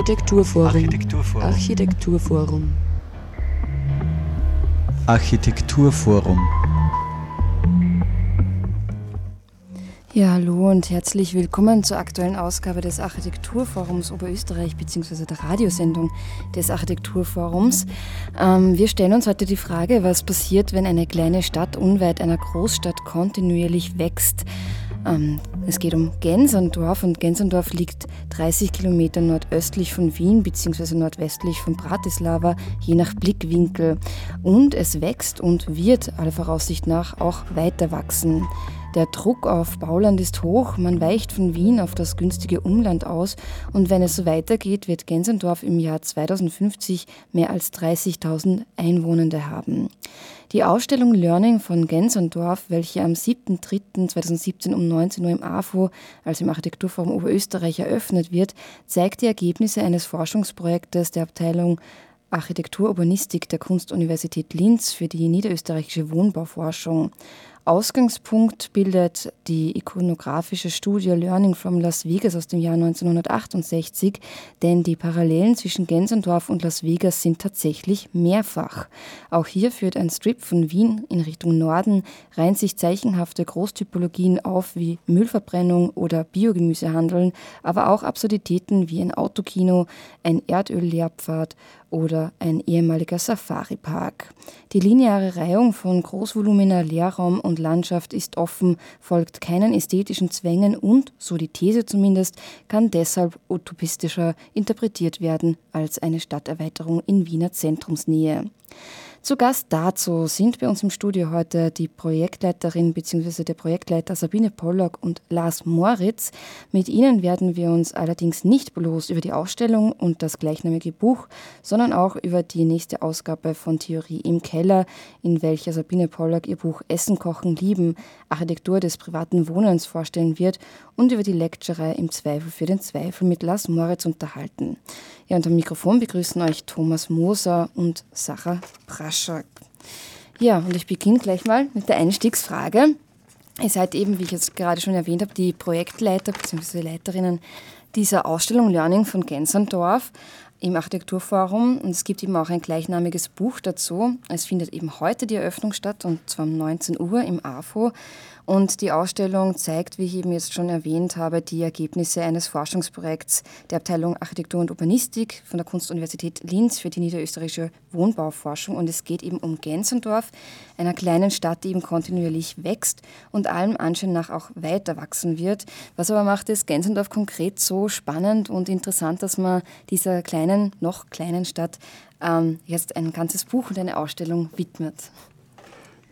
Architekturforum. Architekturforum. Architekturforum. Architekturforum. Ja, hallo und herzlich willkommen zur aktuellen Ausgabe des Architekturforums Oberösterreich bzw. der Radiosendung des Architekturforums. Ähm, wir stellen uns heute die Frage, was passiert, wenn eine kleine Stadt unweit einer Großstadt kontinuierlich wächst. Ähm, es geht um Gensendorf und Gensendorf liegt 30 Kilometer nordöstlich von Wien bzw. nordwestlich von Bratislava, je nach Blickwinkel. Und es wächst und wird aller Voraussicht nach auch weiter wachsen. Der Druck auf Bauland ist hoch, man weicht von Wien auf das günstige Umland aus und wenn es so weitergeht, wird Gensendorf im Jahr 2050 mehr als 30.000 Einwohnende haben. Die Ausstellung Learning von Gensendorf, welche am 7.3.2017 um 19 Uhr im AFO, also im Architekturforum Oberösterreich, eröffnet wird, zeigt die Ergebnisse eines Forschungsprojektes der Abteilung Architektururbanistik der Kunstuniversität Linz für die niederösterreichische Wohnbauforschung. Ausgangspunkt bildet die ikonografische Studie Learning from Las Vegas aus dem Jahr 1968, denn die Parallelen zwischen Gensendorf und Las Vegas sind tatsächlich mehrfach. Auch hier führt ein Strip von Wien in Richtung Norden, reihen sich zeichenhafte Großtypologien auf wie Müllverbrennung oder Biogemüsehandeln, aber auch Absurditäten wie ein Autokino, ein Erdöllehrpfad oder ein ehemaliger Safari-Park. Die lineare Reihung von großvolumener Leerraum und Landschaft ist offen, folgt keinen ästhetischen Zwängen und, so die These zumindest, kann deshalb utopistischer interpretiert werden als eine Stadterweiterung in Wiener Zentrumsnähe. Zu Gast dazu sind bei uns im Studio heute die Projektleiterin bzw. der Projektleiter Sabine Pollock und Lars Moritz. Mit ihnen werden wir uns allerdings nicht bloß über die Ausstellung und das gleichnamige Buch, sondern auch über die nächste Ausgabe von Theorie im Keller, in welcher Sabine Pollock ihr Buch Essen, Kochen, Lieben, Architektur des privaten Wohnens vorstellen wird und über die Lecture im Zweifel für den Zweifel mit Lars Moritz unterhalten. Ja, und am Mikrofon begrüßen euch Thomas Moser und Sacha Praschak. Ja, und ich beginne gleich mal mit der Einstiegsfrage. Ihr seid eben, wie ich jetzt gerade schon erwähnt habe, die Projektleiter bzw. Leiterinnen dieser Ausstellung Learning von Gensendorf im Architekturforum und es gibt eben auch ein gleichnamiges Buch dazu. Es findet eben heute die Eröffnung statt und zwar um 19 Uhr im AFO und die Ausstellung zeigt, wie ich eben jetzt schon erwähnt habe, die Ergebnisse eines Forschungsprojekts der Abteilung Architektur und Urbanistik von der Kunstuniversität Linz für die niederösterreichische Wohnbauforschung. Und es geht eben um Gensendorf, einer kleinen Stadt, die eben kontinuierlich wächst und allem Anschein nach auch weiter wachsen wird. Was aber macht es Gensendorf konkret so spannend und interessant, dass man dieser kleinen, noch kleinen Stadt ähm, jetzt ein ganzes Buch und eine Ausstellung widmet?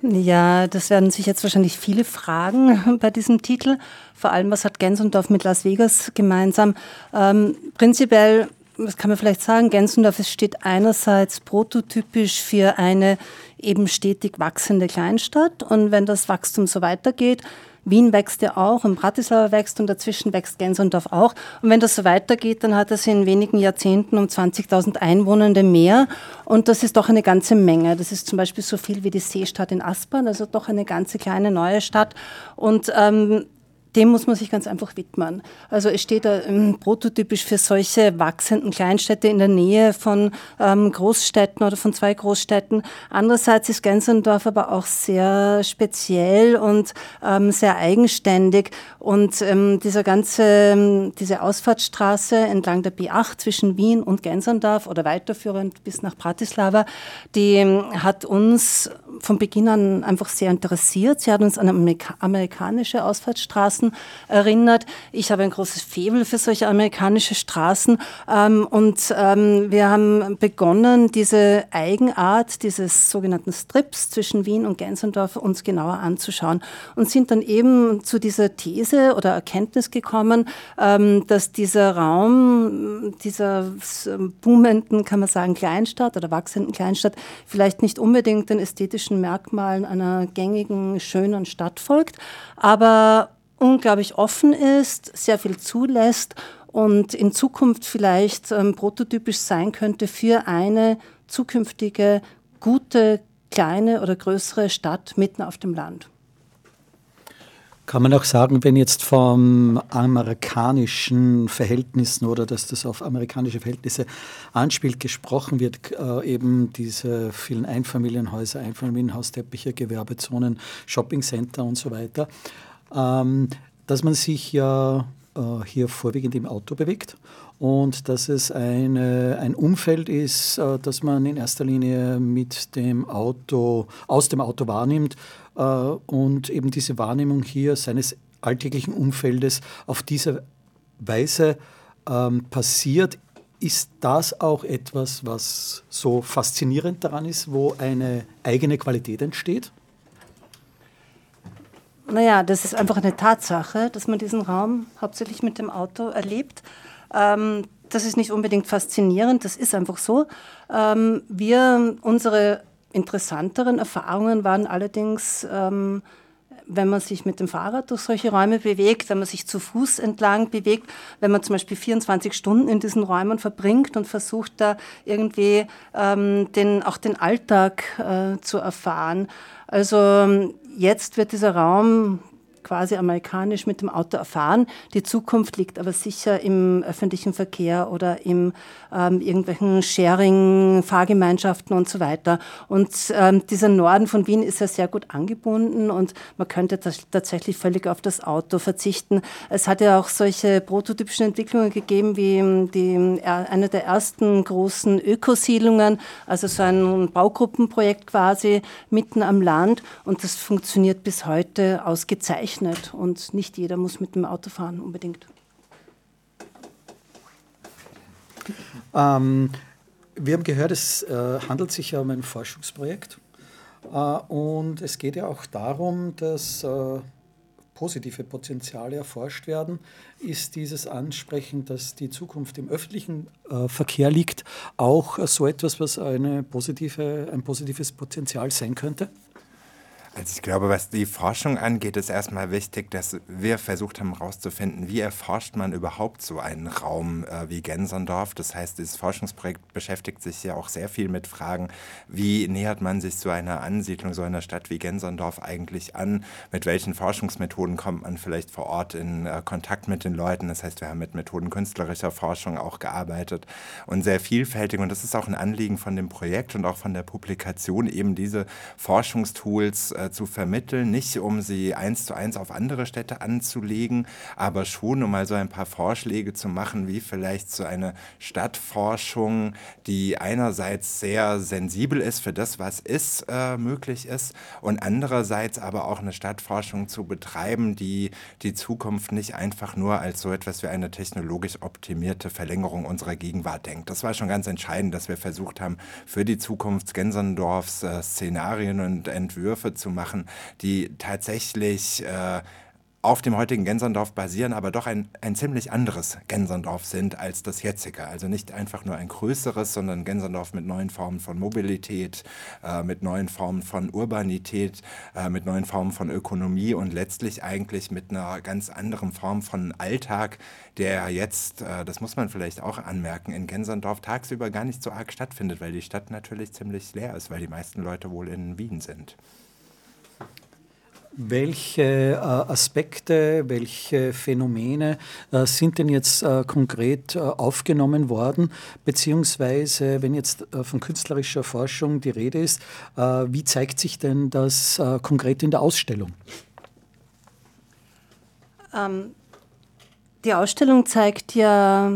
Ja, das werden sich jetzt wahrscheinlich viele fragen bei diesem Titel. Vor allem, was hat Gensendorf mit Las Vegas gemeinsam? Ähm, prinzipiell, was kann man vielleicht sagen, Gensendorf steht einerseits prototypisch für eine eben stetig wachsende Kleinstadt. Und wenn das Wachstum so weitergeht, Wien wächst ja auch und Bratislava wächst und dazwischen wächst Gensendorf auch. Und wenn das so weitergeht, dann hat es in wenigen Jahrzehnten um 20.000 Einwohnende mehr. Und das ist doch eine ganze Menge. Das ist zum Beispiel so viel wie die Seestadt in Aspern, also doch eine ganze kleine neue Stadt. Und ähm, dem muss man sich ganz einfach widmen. Also es steht ähm, prototypisch für solche wachsenden Kleinstädte in der Nähe von ähm, Großstädten oder von zwei Großstädten. Andererseits ist Gensendorf aber auch sehr speziell und ähm, sehr eigenständig. Und ähm, dieser ganze, ähm, diese Ausfahrtsstraße entlang der B8 zwischen Wien und Gensendorf oder weiterführend bis nach Bratislava, die ähm, hat uns von Beginn an einfach sehr interessiert. Sie hat uns an amerikanische Ausfahrtsstraßen erinnert. Ich habe ein großes Faible für solche amerikanische Straßen ähm, und ähm, wir haben begonnen, diese Eigenart dieses sogenannten Strips zwischen Wien und Gensendorf uns genauer anzuschauen und sind dann eben zu dieser These oder Erkenntnis gekommen, ähm, dass dieser Raum dieser boomenden, kann man sagen, Kleinstadt oder wachsenden Kleinstadt vielleicht nicht unbedingt den ästhetischen Merkmalen einer gängigen, schönen Stadt folgt, aber unglaublich offen ist, sehr viel zulässt und in Zukunft vielleicht ähm, prototypisch sein könnte für eine zukünftige gute kleine oder größere Stadt mitten auf dem Land. Kann man auch sagen, wenn jetzt vom amerikanischen Verhältnissen oder dass das auf amerikanische Verhältnisse anspielt, gesprochen wird, äh, eben diese vielen Einfamilienhäuser, Einfamilienhausteppiche, Gewerbezonen, Shoppingcenter und so weiter, ähm, dass man sich ja äh, hier vorwiegend im Auto bewegt und dass es eine, ein Umfeld ist, äh, das man in erster Linie mit dem Auto, aus dem Auto wahrnimmt äh, und eben diese Wahrnehmung hier seines alltäglichen Umfeldes auf diese Weise ähm, passiert. Ist das auch etwas, was so faszinierend daran ist, wo eine eigene Qualität entsteht? Naja, das ist einfach eine Tatsache, dass man diesen Raum hauptsächlich mit dem Auto erlebt. Ähm, das ist nicht unbedingt faszinierend, das ist einfach so. Ähm, wir, unsere interessanteren Erfahrungen waren allerdings, ähm, wenn man sich mit dem Fahrrad durch solche Räume bewegt, wenn man sich zu Fuß entlang bewegt, wenn man zum Beispiel 24 Stunden in diesen Räumen verbringt und versucht da irgendwie ähm, den, auch den Alltag äh, zu erfahren. Also jetzt wird dieser Raum quasi amerikanisch mit dem Auto erfahren. Die Zukunft liegt aber sicher im öffentlichen Verkehr oder in ähm, irgendwelchen Sharing, Fahrgemeinschaften und so weiter. Und ähm, dieser Norden von Wien ist ja sehr gut angebunden und man könnte tatsächlich völlig auf das Auto verzichten. Es hat ja auch solche prototypischen Entwicklungen gegeben wie ähm, die, eine der ersten großen Ökosiedlungen, also so ein Baugruppenprojekt quasi mitten am Land und das funktioniert bis heute ausgezeichnet gerechnet und nicht jeder muss mit dem Auto fahren unbedingt. Ähm, wir haben gehört, es äh, handelt sich ja um ein Forschungsprojekt äh, und es geht ja auch darum, dass äh, positive Potenziale erforscht werden. Ist dieses Ansprechen, dass die Zukunft im öffentlichen äh, Verkehr liegt, auch so etwas, was eine positive, ein positives Potenzial sein könnte? Also ich glaube, was die Forschung angeht, ist erstmal wichtig, dass wir versucht haben herauszufinden, wie erforscht man überhaupt so einen Raum äh, wie Gensendorf. Das heißt, dieses Forschungsprojekt beschäftigt sich ja auch sehr viel mit Fragen, wie nähert man sich so einer Ansiedlung, so einer Stadt wie Gensendorf eigentlich an? Mit welchen Forschungsmethoden kommt man vielleicht vor Ort in äh, Kontakt mit den Leuten? Das heißt, wir haben mit Methoden künstlerischer Forschung auch gearbeitet und sehr vielfältig. Und das ist auch ein Anliegen von dem Projekt und auch von der Publikation, eben diese Forschungstools äh, zu vermitteln, nicht um sie eins zu eins auf andere Städte anzulegen, aber schon um mal so ein paar Vorschläge zu machen, wie vielleicht so eine Stadtforschung, die einerseits sehr sensibel ist für das, was ist, äh, möglich ist und andererseits aber auch eine Stadtforschung zu betreiben, die die Zukunft nicht einfach nur als so etwas wie eine technologisch optimierte Verlängerung unserer Gegenwart denkt. Das war schon ganz entscheidend, dass wir versucht haben, für die Zukunft Gensendorfs äh, Szenarien und Entwürfe zu machen, die tatsächlich äh, auf dem heutigen Gensendorf basieren, aber doch ein, ein ziemlich anderes Gensendorf sind als das jetzige. Also nicht einfach nur ein größeres, sondern Gensendorf mit neuen Formen von Mobilität, äh, mit neuen Formen von Urbanität, äh, mit neuen Formen von Ökonomie und letztlich eigentlich mit einer ganz anderen Form von Alltag, der jetzt, äh, das muss man vielleicht auch anmerken, in Gensendorf tagsüber gar nicht so arg stattfindet, weil die Stadt natürlich ziemlich leer ist, weil die meisten Leute wohl in Wien sind. Welche äh, Aspekte, welche Phänomene äh, sind denn jetzt äh, konkret aufgenommen worden? Beziehungsweise, wenn jetzt von künstlerischer Forschung die Rede ist, wie zeigt sich denn das konkret in der Ausstellung? Ähm, die Ausstellung zeigt ja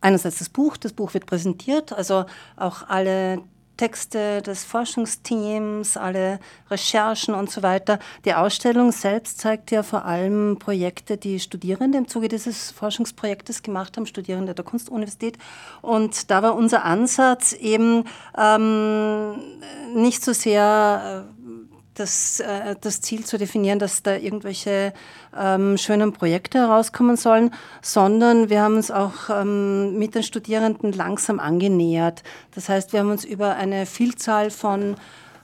einerseits das Buch, das Buch wird präsentiert, also auch alle Texte des Forschungsteams, alle Recherchen und so weiter. Die Ausstellung selbst zeigt ja vor allem Projekte, die Studierende im Zuge dieses Forschungsprojektes gemacht haben, Studierende der Kunstuniversität. Und da war unser Ansatz eben ähm, nicht so sehr äh, das, äh, das Ziel zu definieren, dass da irgendwelche ähm, schönen Projekte herauskommen sollen, sondern wir haben uns auch ähm, mit den Studierenden langsam angenähert. Das heißt, wir haben uns über eine Vielzahl von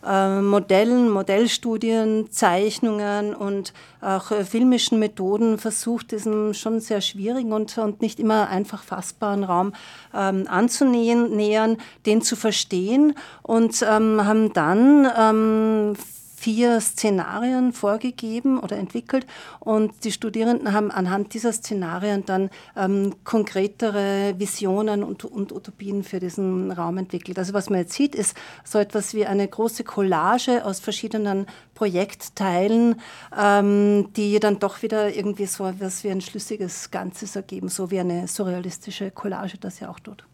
äh, Modellen, Modellstudien, Zeichnungen und auch äh, filmischen Methoden versucht, diesen schon sehr schwierigen und, und nicht immer einfach fassbaren Raum ähm, anzunähern, den zu verstehen und ähm, haben dann ähm, vier Szenarien vorgegeben oder entwickelt und die Studierenden haben anhand dieser Szenarien dann ähm, konkretere Visionen und, und Utopien für diesen Raum entwickelt. Also was man jetzt sieht, ist so etwas wie eine große Collage aus verschiedenen Projektteilen, ähm, die dann doch wieder irgendwie so etwas wie ein schlüssiges Ganzes ergeben, so wie eine surrealistische Collage das ja auch tut.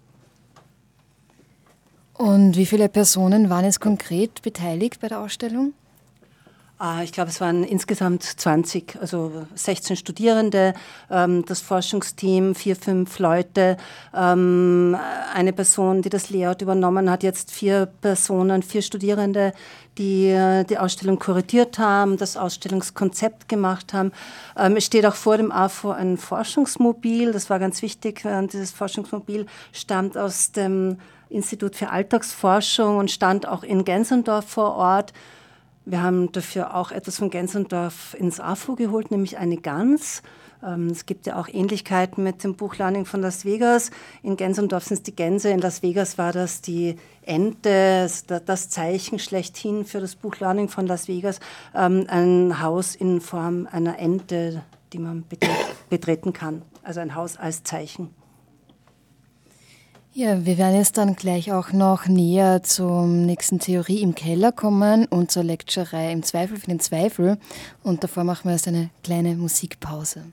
Und wie viele Personen waren es konkret beteiligt bei der Ausstellung? Ah, ich glaube, es waren insgesamt 20, also 16 Studierende, ähm, das Forschungsteam, vier, fünf Leute, ähm, eine Person, die das Layout übernommen hat, jetzt vier Personen, vier Studierende, die äh, die Ausstellung kuratiert haben, das Ausstellungskonzept gemacht haben. Ähm, es steht auch vor dem AFO ein Forschungsmobil, das war ganz wichtig. Äh, dieses Forschungsmobil stammt aus dem Institut für Alltagsforschung und stand auch in Gensendorf vor Ort. Wir haben dafür auch etwas von Gensendorf ins AFO geholt, nämlich eine Gans. Ähm, es gibt ja auch Ähnlichkeiten mit dem Buch Learning von Las Vegas. In Gensendorf sind es die Gänse, in Las Vegas war das die Ente, das Zeichen schlechthin für das Buch Learning von Las Vegas. Ähm, ein Haus in Form einer Ente, die man betreten kann. Also ein Haus als Zeichen. Ja, wir werden jetzt dann gleich auch noch näher zum nächsten Theorie im Keller kommen und zur Lecturei im Zweifel für den Zweifel. Und davor machen wir jetzt eine kleine Musikpause.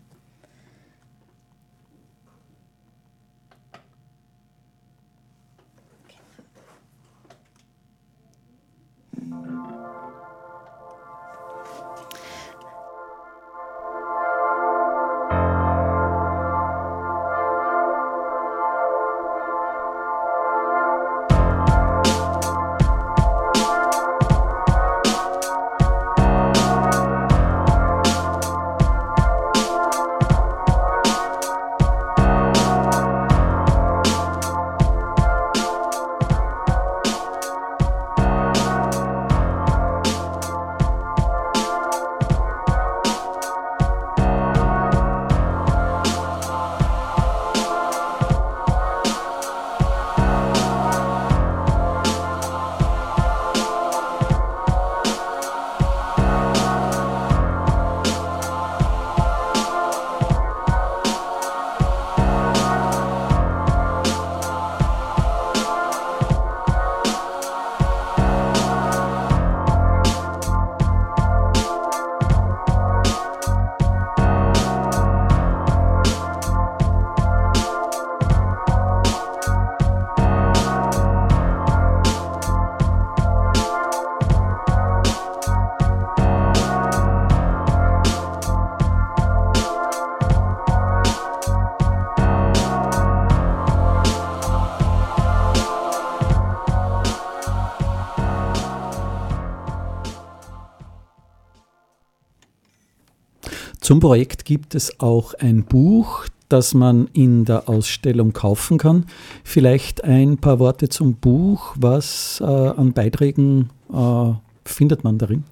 Zum Projekt gibt es auch ein Buch, das man in der Ausstellung kaufen kann. Vielleicht ein paar Worte zum Buch. Was äh, an Beiträgen äh, findet man darin?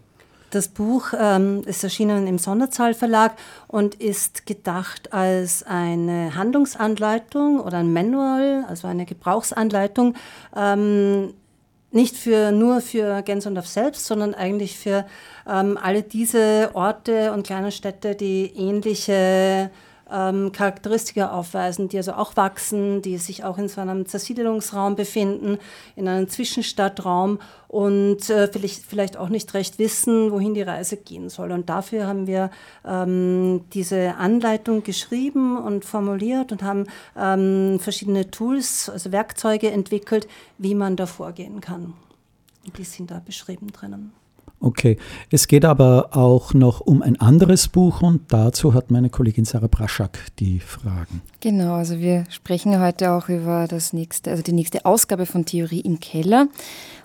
Das Buch ähm, ist erschienen im Sonderzahlverlag und ist gedacht als eine Handlungsanleitung oder ein Manual, also eine Gebrauchsanleitung ähm, nicht für, nur für Gensondorf selbst, sondern eigentlich für ähm, alle diese Orte und kleine Städte, die ähnliche ähm, Charakteristika aufweisen, die also auch wachsen, die sich auch in so einem Zersiedelungsraum befinden, in einem Zwischenstadtraum und äh, vielleicht, vielleicht auch nicht recht wissen, wohin die Reise gehen soll. Und dafür haben wir ähm, diese Anleitung geschrieben und formuliert und haben ähm, verschiedene Tools, also Werkzeuge entwickelt, wie man da vorgehen kann. Und die sind da beschrieben drinnen. Okay, es geht aber auch noch um ein anderes Buch und dazu hat meine Kollegin Sarah Braschak die Fragen. Genau, also wir sprechen heute auch über das nächste, also die nächste Ausgabe von Theorie im Keller.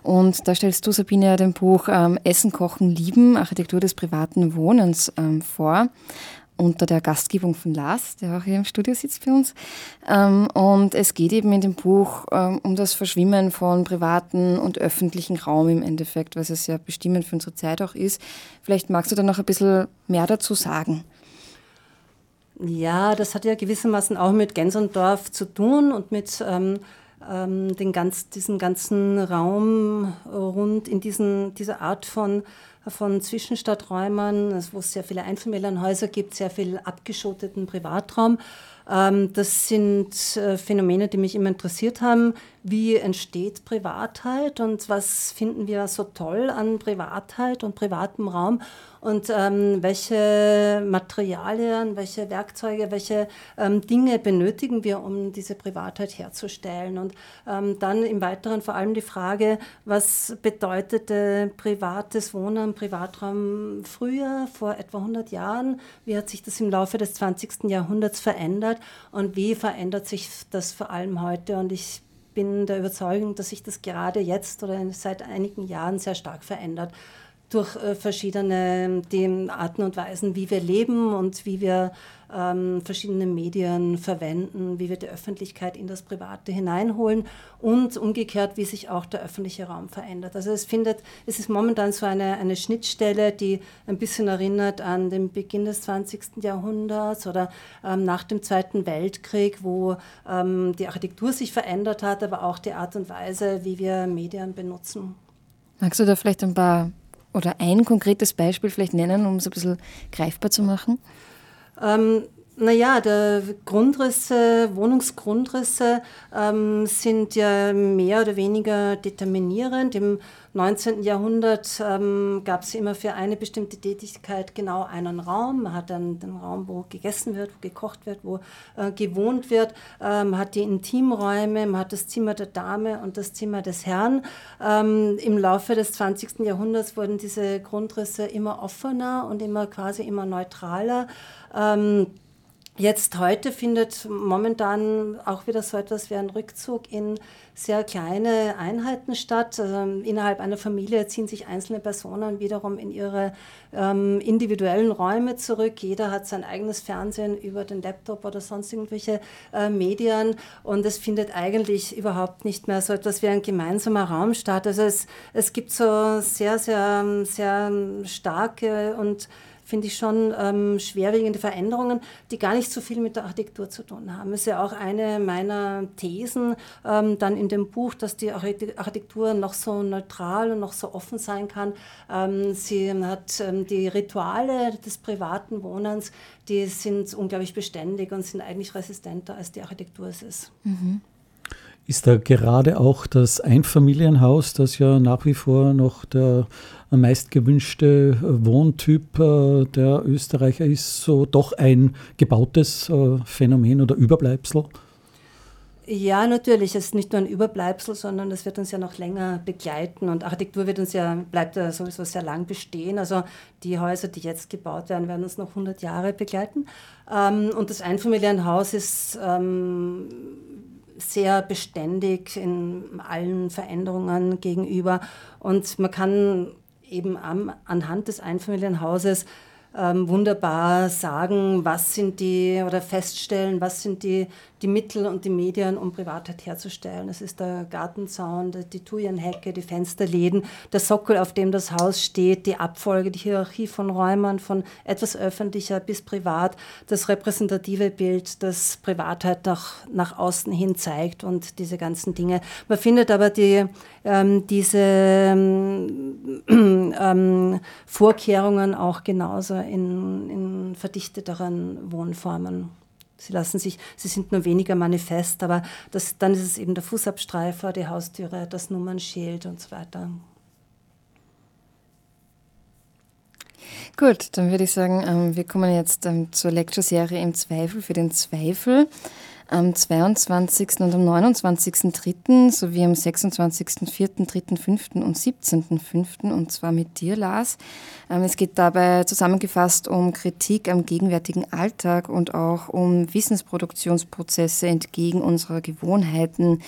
Und da stellst du, Sabine, ja den Buch ähm, Essen, Kochen, Lieben, Architektur des privaten Wohnens ähm, vor unter der Gastgebung von Lars, der auch hier im Studio sitzt bei uns. Ähm, und es geht eben in dem Buch ähm, um das Verschwimmen von privaten und öffentlichen Raum im Endeffekt, was es ja bestimmend für unsere Zeit auch ist. Vielleicht magst du da noch ein bisschen mehr dazu sagen. Ja, das hat ja gewissermaßen auch mit Gensendorf zu tun und mit ähm, ähm, den ganz, diesem ganzen Raum rund in diesen, dieser Art von von Zwischenstadträumen, wo es sehr viele Einfamilienhäuser gibt, sehr viel abgeschotteten Privatraum. Ähm, das sind äh, Phänomene, die mich immer interessiert haben. Wie entsteht Privatheit und was finden wir so toll an Privatheit und privatem Raum? Und ähm, welche Materialien, welche Werkzeuge, welche ähm, Dinge benötigen wir, um diese Privatheit herzustellen. Und ähm, dann im Weiteren vor allem die Frage, was bedeutete privates Wohnen, Privatraum früher, vor etwa 100 Jahren? Wie hat sich das im Laufe des 20. Jahrhunderts verändert und wie verändert sich das vor allem heute? Und ich bin der Überzeugung, dass sich das gerade jetzt oder seit einigen Jahren sehr stark verändert durch äh, verschiedene die Arten und Weisen, wie wir leben und wie wir ähm, verschiedene Medien verwenden, wie wir die Öffentlichkeit in das Private hineinholen und umgekehrt, wie sich auch der öffentliche Raum verändert. Also es findet, es ist momentan so eine, eine Schnittstelle, die ein bisschen erinnert an den Beginn des 20. Jahrhunderts oder ähm, nach dem Zweiten Weltkrieg, wo ähm, die Architektur sich verändert hat, aber auch die Art und Weise, wie wir Medien benutzen. Magst du da vielleicht ein paar oder ein konkretes Beispiel vielleicht nennen, um es ein bisschen greifbar zu machen? Ähm, naja, der Grundrisse, Wohnungsgrundrisse ähm, sind ja mehr oder weniger determinierend. Im 19. Jahrhundert ähm, gab es immer für eine bestimmte Tätigkeit genau einen Raum. Man hat dann den Raum, wo gegessen wird, wo gekocht wird, wo äh, gewohnt wird. Ähm, man hat die Intimräume, man hat das Zimmer der Dame und das Zimmer des Herrn. Ähm, Im Laufe des 20. Jahrhunderts wurden diese Grundrisse immer offener und immer quasi immer neutraler. Ähm, Jetzt heute findet momentan auch wieder so etwas wie ein Rückzug in sehr kleine Einheiten statt. Also innerhalb einer Familie ziehen sich einzelne Personen wiederum in ihre ähm, individuellen Räume zurück. Jeder hat sein eigenes Fernsehen über den Laptop oder sonst irgendwelche äh, Medien und es findet eigentlich überhaupt nicht mehr so etwas wie ein gemeinsamer Raum statt. Also es, es gibt so sehr, sehr, sehr starke und finde ich schon ähm, schwerwiegende Veränderungen, die gar nicht so viel mit der Architektur zu tun haben. Das ist ja auch eine meiner Thesen ähm, dann in dem Buch, dass die Architektur noch so neutral und noch so offen sein kann. Ähm, sie hat ähm, die Rituale des privaten Wohnens, die sind unglaublich beständig und sind eigentlich resistenter, als die Architektur es ist. Mhm. Ist da gerade auch das Einfamilienhaus, das ja nach wie vor noch der meistgewünschte Wohntyp äh, der Österreicher ist, so doch ein gebautes äh, Phänomen oder Überbleibsel? Ja, natürlich. Es ist nicht nur ein Überbleibsel, sondern es wird uns ja noch länger begleiten. Und Architektur wird uns ja, bleibt ja sowieso sehr lang bestehen. Also die Häuser, die jetzt gebaut werden, werden uns noch 100 Jahre begleiten. Ähm, und das Einfamilienhaus ist ähm, sehr beständig in allen Veränderungen gegenüber. Und man kann eben am, anhand des Einfamilienhauses ähm, wunderbar sagen, was sind die oder feststellen, was sind die die Mittel und die Medien, um Privatheit herzustellen. Es ist der Gartenzaun, die Thujenhecke, die Fensterläden, der Sockel, auf dem das Haus steht, die Abfolge, die Hierarchie von Räumern, von etwas öffentlicher bis privat, das repräsentative Bild, das Privatheit nach, nach außen hin zeigt und diese ganzen Dinge. Man findet aber die, ähm, diese ähm, ähm, Vorkehrungen auch genauso in, in verdichteteren Wohnformen. Sie lassen sich, sie sind nur weniger manifest, aber das, dann ist es eben der Fußabstreifer, die Haustüre, das Nummernschild und so weiter. Gut, dann würde ich sagen, ähm, wir kommen jetzt ähm, zur Lecture-Serie im Zweifel für den Zweifel am 22. und am 29.3. sowie am 26.4., 3.5. und 17.5. und zwar mit dir, Lars. Ähm, es geht dabei zusammengefasst um Kritik am gegenwärtigen Alltag und auch um Wissensproduktionsprozesse entgegen unserer Gewohnheiten.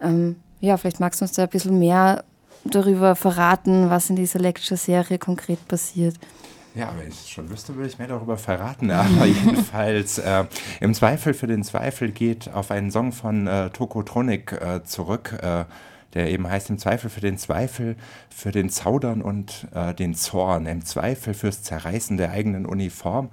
Ähm, ja, vielleicht magst du uns da ein bisschen mehr darüber verraten, was in dieser Lecture-Serie konkret passiert. Ja, wenn ich schon wüsste, würde ich mehr darüber verraten. Aber jedenfalls, äh, im Zweifel für den Zweifel geht auf einen Song von äh, Tokotronic äh, zurück. Äh, der eben heißt im Zweifel für den Zweifel, für den Zaudern und äh, den Zorn, im Zweifel fürs Zerreißen der eigenen Uniform.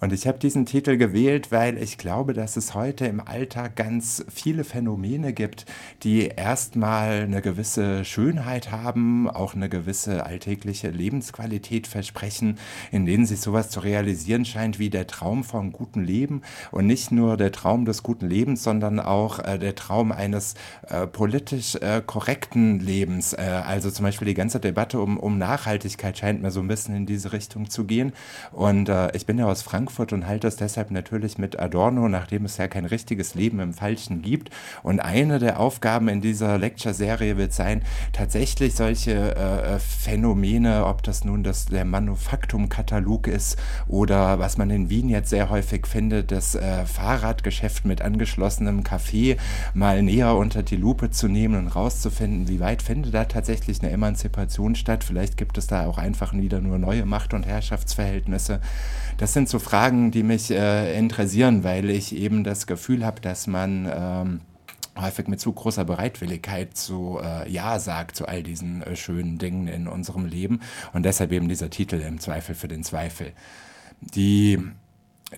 Und ich habe diesen Titel gewählt, weil ich glaube, dass es heute im Alltag ganz viele Phänomene gibt, die erstmal eine gewisse Schönheit haben, auch eine gewisse alltägliche Lebensqualität versprechen, in denen sich sowas zu realisieren scheint wie der Traum vom guten Leben und nicht nur der Traum des guten Lebens, sondern auch äh, der Traum eines äh, politisch äh, korrekten Lebens. Äh, also zum Beispiel die ganze Debatte um, um Nachhaltigkeit scheint mir so ein bisschen in diese Richtung zu gehen. Und äh, ich bin ja aus Frankfurt und halte das deshalb natürlich mit Adorno, nachdem es ja kein richtiges Leben im Falschen gibt. Und eine der Aufgaben in dieser Lecture-Serie wird sein, tatsächlich solche äh, Phänomene, ob das nun das, der Manufaktum-Katalog ist oder was man in Wien jetzt sehr häufig findet, das äh, Fahrradgeschäft mit angeschlossenem Café mal näher unter die Lupe zu nehmen und rauszufinden, wie weit findet da tatsächlich eine Emanzipation statt. Vielleicht gibt es da auch einfach wieder nur neue Macht- und Herrschaftsverhältnisse. Das sind so Fragen, die mich äh, interessieren, weil ich eben das Gefühl habe, dass man ähm, häufig mit zu großer Bereitwilligkeit zu äh, Ja sagt zu all diesen äh, schönen Dingen in unserem Leben. Und deshalb eben dieser Titel im Zweifel für den Zweifel. Die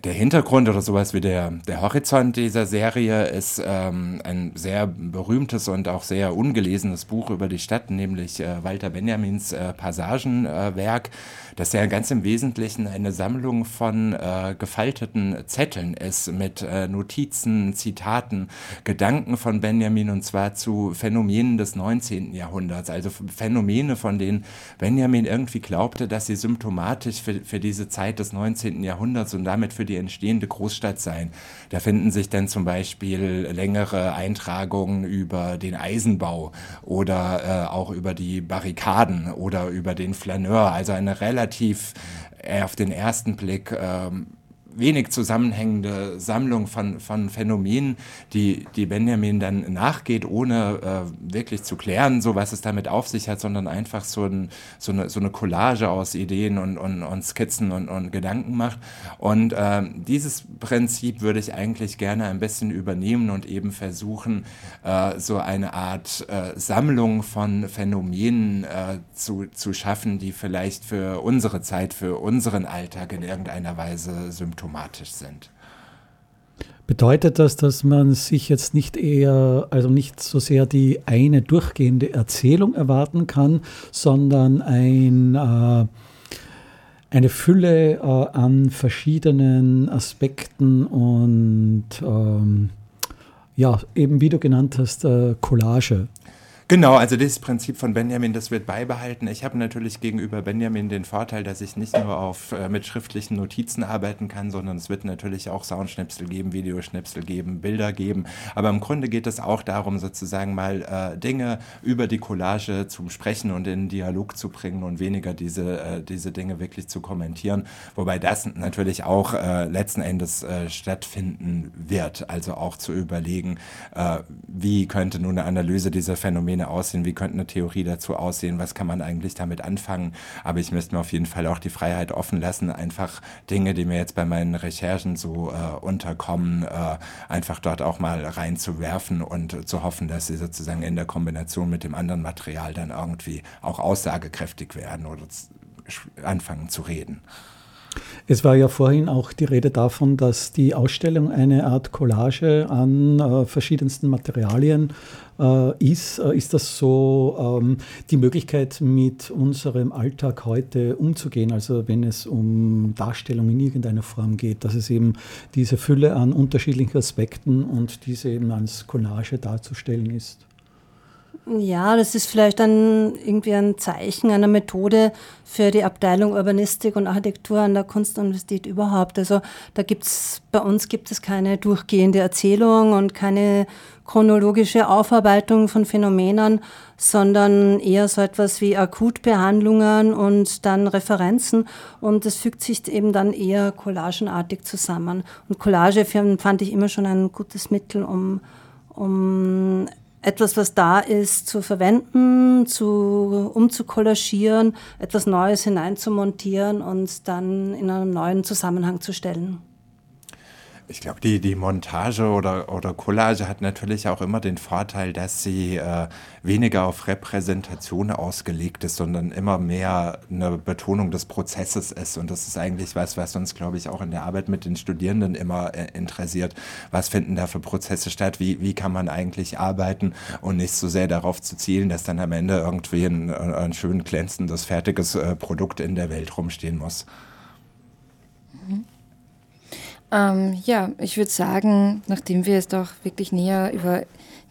der Hintergrund oder sowas wie der, der Horizont dieser Serie ist ähm, ein sehr berühmtes und auch sehr ungelesenes Buch über die Stadt, nämlich äh, Walter Benjamins äh, Passagenwerk. Äh, das ja ganz im Wesentlichen eine Sammlung von äh, gefalteten Zetteln ist mit äh, Notizen, Zitaten, Gedanken von Benjamin und zwar zu Phänomenen des 19. Jahrhunderts, also Phänomene, von denen Benjamin irgendwie glaubte, dass sie symptomatisch für, für diese Zeit des 19. Jahrhunderts und damit für die entstehende Großstadt seien. Da finden sich dann zum Beispiel längere Eintragungen über den Eisenbau oder äh, auch über die Barrikaden oder über den Flaneur, also eine relativ relativ äh, auf den ersten Blick ähm, wenig zusammenhängende Sammlung von, von Phänomenen, die, die Benjamin dann nachgeht, ohne äh, wirklich zu klären, so was es damit auf sich hat, sondern einfach so, ein, so, eine, so eine Collage aus Ideen und, und, und Skizzen und, und Gedanken macht. Und äh, dieses Prinzip würde ich eigentlich gerne ein bisschen übernehmen und eben versuchen, äh, so eine Art äh, Sammlung von Phänomenen äh, zu, zu schaffen, die vielleicht für unsere Zeit, für unseren Alltag in irgendeiner Weise symptomatisch sind. Bedeutet das, dass man sich jetzt nicht eher, also nicht so sehr die eine durchgehende Erzählung erwarten kann, sondern ein, äh, eine Fülle äh, an verschiedenen Aspekten und ähm, ja, eben wie du genannt hast, äh, Collage? Genau, also dieses Prinzip von Benjamin, das wird beibehalten. Ich habe natürlich gegenüber Benjamin den Vorteil, dass ich nicht nur auf, äh, mit schriftlichen Notizen arbeiten kann, sondern es wird natürlich auch Soundschnipsel geben, Videoschnipsel geben, Bilder geben. Aber im Grunde geht es auch darum, sozusagen mal äh, Dinge über die Collage zum Sprechen und in Dialog zu bringen und weniger diese, äh, diese Dinge wirklich zu kommentieren. Wobei das natürlich auch äh, letzten Endes äh, stattfinden wird. Also auch zu überlegen, äh, wie könnte nun eine Analyse dieser Phänomene Phänomene aussehen, wie könnte eine Theorie dazu aussehen, was kann man eigentlich damit anfangen. Aber ich müsste mir auf jeden Fall auch die Freiheit offen lassen, einfach Dinge, die mir jetzt bei meinen Recherchen so äh, unterkommen, äh, einfach dort auch mal reinzuwerfen und zu hoffen, dass sie sozusagen in der Kombination mit dem anderen Material dann irgendwie auch aussagekräftig werden oder anfangen zu reden. Es war ja vorhin auch die Rede davon, dass die Ausstellung eine Art Collage an äh, verschiedensten Materialien äh, ist. Äh, ist das so ähm, die Möglichkeit, mit unserem Alltag heute umzugehen? Also wenn es um Darstellung in irgendeiner Form geht, dass es eben diese Fülle an unterschiedlichen Aspekten und diese eben als Collage darzustellen ist? Ja, das ist vielleicht dann irgendwie ein Zeichen einer Methode für die Abteilung Urbanistik und Architektur an der Kunstuniversität überhaupt. Also da gibt's bei uns gibt es keine durchgehende Erzählung und keine chronologische Aufarbeitung von Phänomenen, sondern eher so etwas wie Akutbehandlungen und dann Referenzen. Und das fügt sich eben dann eher collagenartig zusammen. Und Collage fand ich immer schon ein gutes Mittel, um, um etwas, was da ist, zu verwenden, zu, um zu kollagieren, etwas Neues hineinzumontieren und dann in einen neuen Zusammenhang zu stellen. Ich glaube, die, die Montage oder, oder Collage hat natürlich auch immer den Vorteil, dass sie äh, weniger auf Repräsentation ausgelegt ist, sondern immer mehr eine Betonung des Prozesses ist. Und das ist eigentlich was, was uns, glaube ich, auch in der Arbeit mit den Studierenden immer äh, interessiert. Was finden da für Prozesse statt? Wie, wie kann man eigentlich arbeiten und nicht so sehr darauf zu zielen, dass dann am Ende irgendwie ein, ein schön glänzendes, fertiges äh, Produkt in der Welt rumstehen muss. Ähm, ja, ich würde sagen, nachdem wir jetzt auch wirklich näher über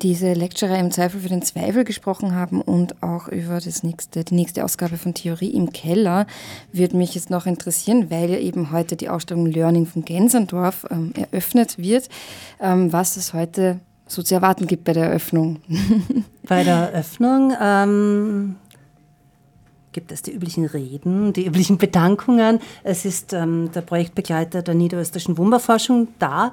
diese Lecturer im Zweifel für den Zweifel gesprochen haben und auch über das nächste, die nächste Ausgabe von Theorie im Keller, würde mich jetzt noch interessieren, weil ja eben heute die Ausstellung Learning von Gensendorf ähm, eröffnet wird, ähm, was es heute so zu erwarten gibt bei der Eröffnung. bei der Eröffnung ähm, gibt es die üblichen Reden, die üblichen Bedankungen. Es ist ähm, der Projektbegleiter der niederösterreichischen Wumba-Forschung da.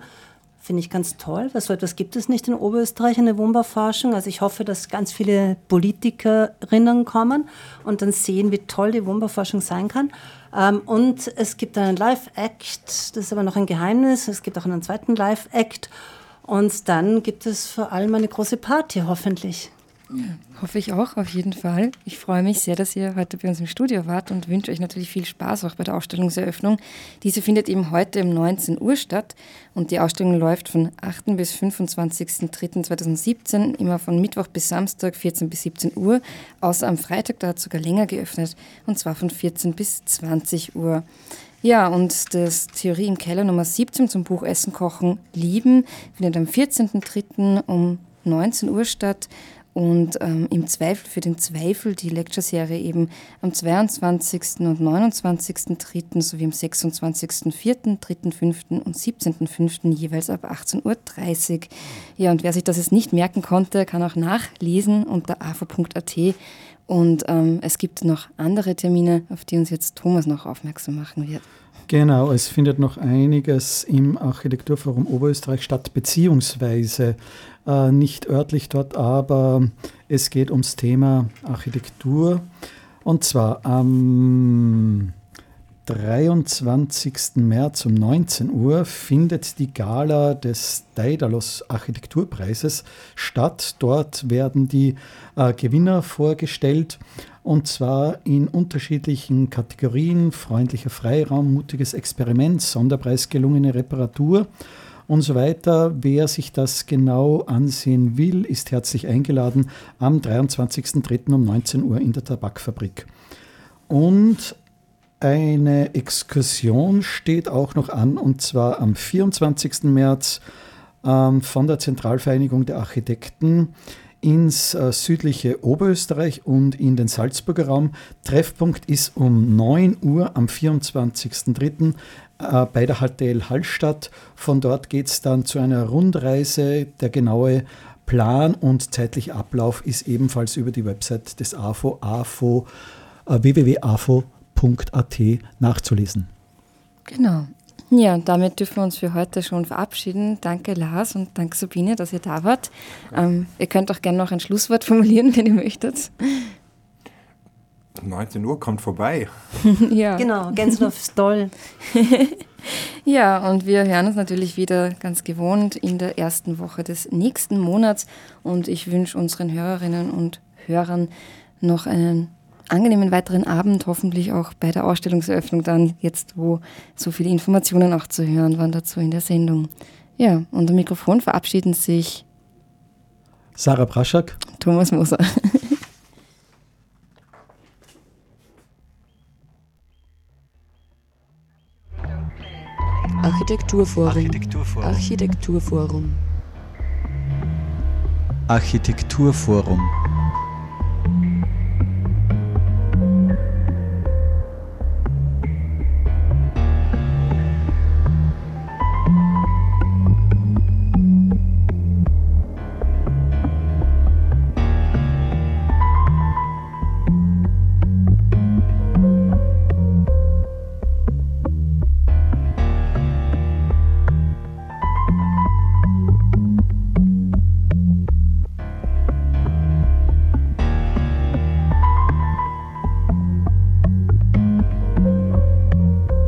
Finde ich ganz toll, weil so etwas gibt es nicht in Oberösterreich, eine Wumba-Forschung. Also ich hoffe, dass ganz viele Politikerinnen kommen und dann sehen, wie toll die Wumba-Forschung sein kann. Ähm, und es gibt einen Live-Act, das ist aber noch ein Geheimnis. Es gibt auch einen zweiten Live-Act. Und dann gibt es vor allem eine große Party, hoffentlich. Hoffe ich auch, auf jeden Fall. Ich freue mich sehr, dass ihr heute bei uns im Studio wart und wünsche euch natürlich viel Spaß auch bei der Ausstellungseröffnung. Diese findet eben heute um 19 Uhr statt und die Ausstellung läuft von 8. bis 25.03.2017, immer von Mittwoch bis Samstag, 14 bis 17 Uhr, außer am Freitag, da hat es sogar länger geöffnet, und zwar von 14 bis 20 Uhr. Ja, und das Theorie im Keller Nummer 17 zum Buch Essen, Kochen, Lieben findet am 14.03. um 19 Uhr statt und ähm, im Zweifel für den Zweifel die Lecture-Serie eben am 22. und 29.3. sowie am 26.4., 3.5. und 17.5. jeweils ab 18.30 Uhr. Ja, und wer sich das jetzt nicht merken konnte, kann auch nachlesen unter afo.at. Und ähm, es gibt noch andere Termine, auf die uns jetzt Thomas noch aufmerksam machen wird. Genau, es findet noch einiges im Architekturforum Oberösterreich statt, beziehungsweise äh, nicht örtlich dort, aber es geht ums Thema Architektur. Und zwar am 23. März um 19 Uhr findet die Gala des Daedalus Architekturpreises statt. Dort werden die äh, Gewinner vorgestellt und zwar in unterschiedlichen Kategorien: freundlicher Freiraum, mutiges Experiment, Sonderpreis gelungene Reparatur und so weiter. Wer sich das genau ansehen will, ist herzlich eingeladen am 23.03. um 19 Uhr in der Tabakfabrik. Und eine Exkursion steht auch noch an, und zwar am 24. März ähm, von der Zentralvereinigung der Architekten ins äh, südliche Oberösterreich und in den Salzburger Raum. Treffpunkt ist um 9 Uhr am 24.03. Äh, bei der HTL Hallstatt. Von dort geht es dann zu einer Rundreise. Der genaue Plan und zeitliche Ablauf ist ebenfalls über die Website des AFO, AFO äh, www.afo.at nachzulesen. Genau. Ja, und damit dürfen wir uns für heute schon verabschieden. Danke Lars und danke Sabine, dass ihr da wart. Ähm, ihr könnt auch gerne noch ein Schlusswort formulieren, wenn ihr möchtet. 19 Uhr kommt vorbei. ja. Genau, Gänseloff ist toll. ja, und wir hören uns natürlich wieder ganz gewohnt in der ersten Woche des nächsten Monats. Und ich wünsche unseren Hörerinnen und Hörern noch einen angenehmen weiteren Abend, hoffentlich auch bei der Ausstellungseröffnung dann, jetzt wo so viele Informationen auch zu hören waren dazu in der Sendung. Ja, und am Mikrofon verabschieden sich Sarah Braschak, Thomas Moser. Architekturforum. Architekturforum. Architekturforum. Architekturforum.